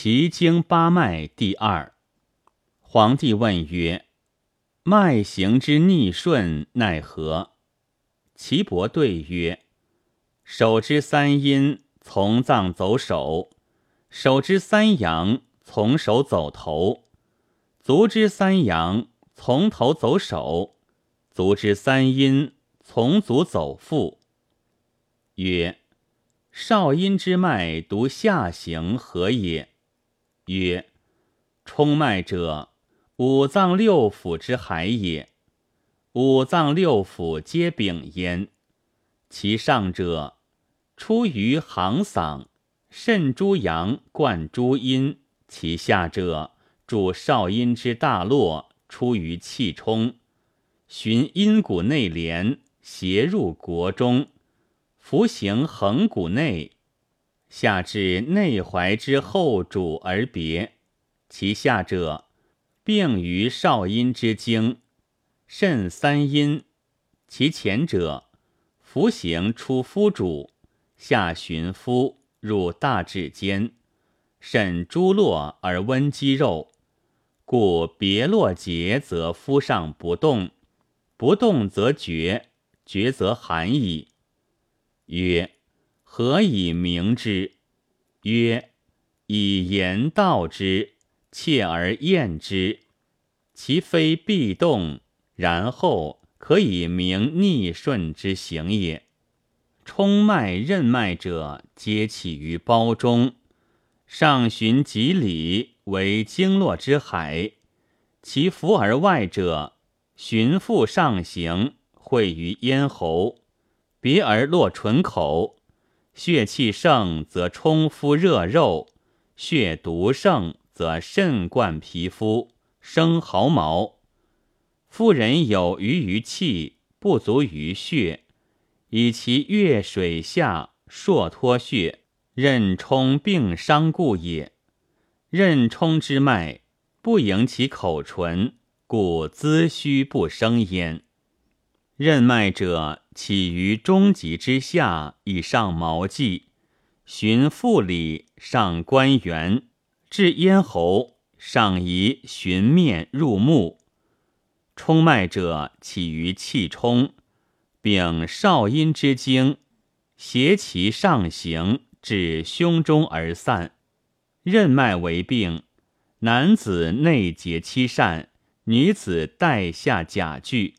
奇经八脉第二。皇帝问曰：“脉行之逆顺奈何？”岐伯对曰：“手之三阴从脏走手，手之三阳从手走头，足之三阳从头走手，足之三阴从足走腹。”曰：“少阴之脉独下行何也？”曰：冲脉者，五脏六腑之海也。五脏六腑皆禀焉。其上者，出于行嗓，肾诸阳，贯诸阴；其下者，主少阴之大络，出于气冲，循阴谷内连，斜入国中，服行横谷内。下至内踝之后主而别，其下者病于少阴之经，肾三阴；其前者服行出夫主，下循夫入大指间，肾诸络而温肌肉，故别络结则夫上不动，不动则厥，厥则寒矣。曰。何以明之？曰：以言道之，切而验之。其非必动，然后可以明逆顺之行也。冲脉、任脉者，皆起于胞中，上循脊里，为经络之海；其浮而外者，循腹上行，会于咽喉，别而落唇口。血气盛则冲肤热肉，血毒盛则肾灌皮肤，生毫毛。妇人有余于气，不足于血，以其越水下，硕脱血，任冲并伤故也。任冲之脉不盈其口唇，故滋虚不生焉。任脉者。起于中极之下，以上毛际，循腹里，上关元，至咽喉，上移循面入目。冲脉者，起于气冲，禀少阴之经，携其上行，至胸中而散。任脉为病，男子内结七疝，女子带下甲具。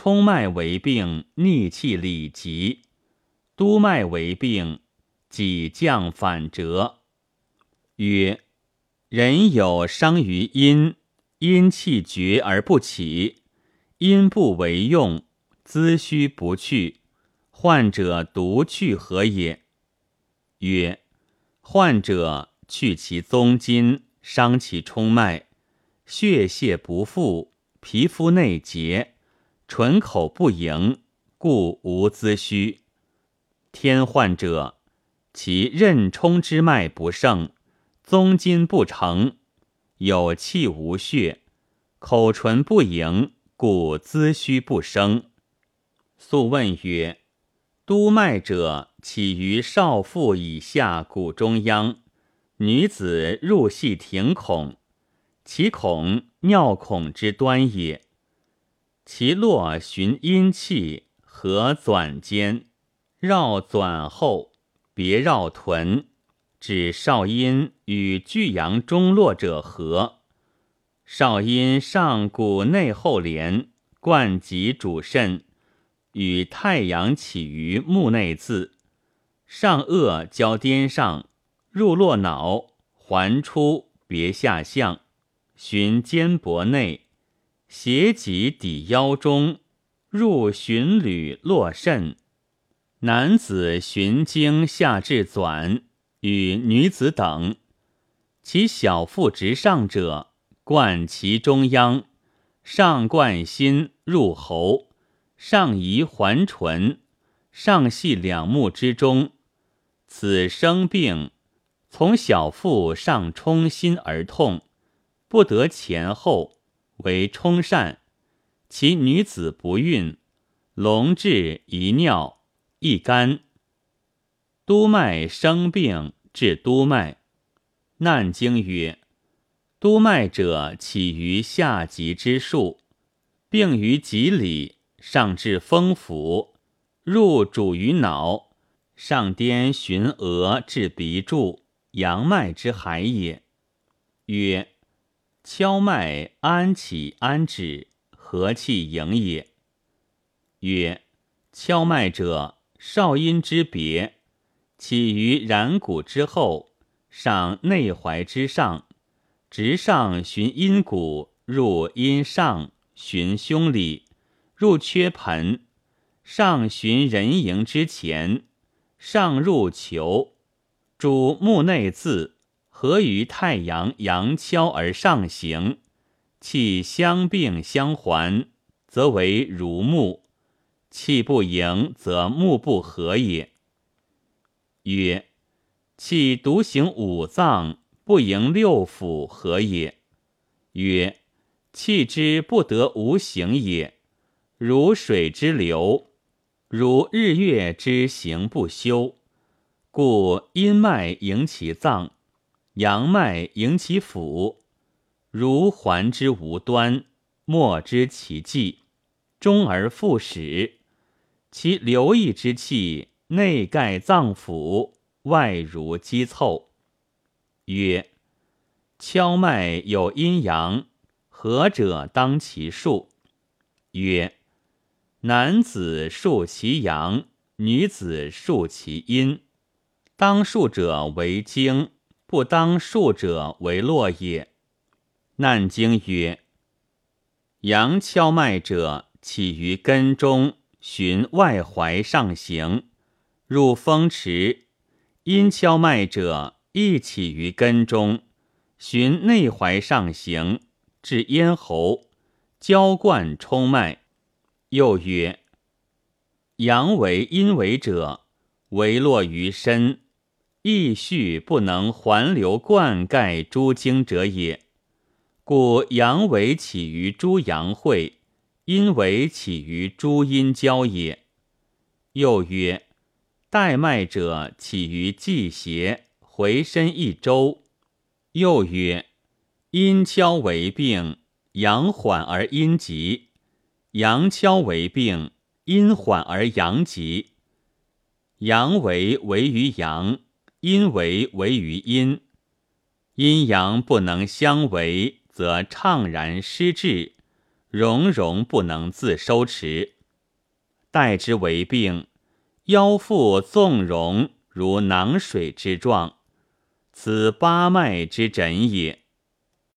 冲脉为病，逆气里急；督脉为病，己降反折。曰：人有伤于阴，阴气绝而不起，阴不为用，滋虚不去，患者独去何也？曰：患者去其宗筋，伤其冲脉，血泄不复，皮肤内结。唇口不盈，故无滋虚。天患者，其任冲之脉不盛，宗筋不成，有气无血，口唇不盈，故滋虚不生。素问曰：督脉者，起于少腹以下骨中央，女子入系庭孔，其孔尿孔之端也。其络循阴气，合转间，绕转后，别绕臀，指少阴与巨阳中络者合。少阴上骨内后连，贯脊主肾，与太阳起于目内眦，上颚交颠上，入络脑，环出别下项，循肩膊内。斜脊抵腰中，入循履络肾。男子循经下至转，与女子等。其小腹直上者，贯其中央，上贯心入喉，上移环唇，上系两目之中。此生病，从小腹上冲心而痛，不得前后。为冲疝，其女子不孕，龙至遗尿，易干。督脉生病，治督脉，难经曰：督脉者，起于下极之数，病于脊里，上至风府，入主于脑，上颠循额至鼻柱，阳脉之海也。曰：敲脉安起安止，和气盈也。曰：敲脉者，少阴之别，起于然骨之后，上内踝之上，直上循阴骨，入阴上循胸里，入缺盆，上循人迎之前，上入球，主目内眦，合于太阳阳敲而上行，气相并相还，则为如目。气不盈，则目不合也。曰：气独行五脏，不盈六腑，何也？曰：气之不得无形也，如水之流，如日月之行不休。故阴脉盈其脏，阳脉盈其腑，如环之无端，莫知其迹，终而复始。其流溢之气，内盖脏腑，外如积凑。曰：敲脉有阴阳，何者当其数？曰：男子数其阳，女子数其阴。当数者为经，不当数者为络也。难经曰：阳敲脉者，起于根中。循外踝上行，入风池；阴敲脉者，亦起于根中，循内踝上行，至咽喉，浇灌冲脉。又曰：阳为阴为者，为络于身，亦续不能环流灌溉诸经者也。故阳为起于诸阳会。阴为起于诸阴交也。又曰：带脉者起于季胁，回身一周。又曰：阴跷为病，阳缓而阴急；阳跷为病，阴缓而阳急。阳为为于阳，阴为为于阴。阴阳不能相为，则怅然失志。荣融不能自收持，待之为病，腰腹纵容如囊水之状，此八脉之诊也。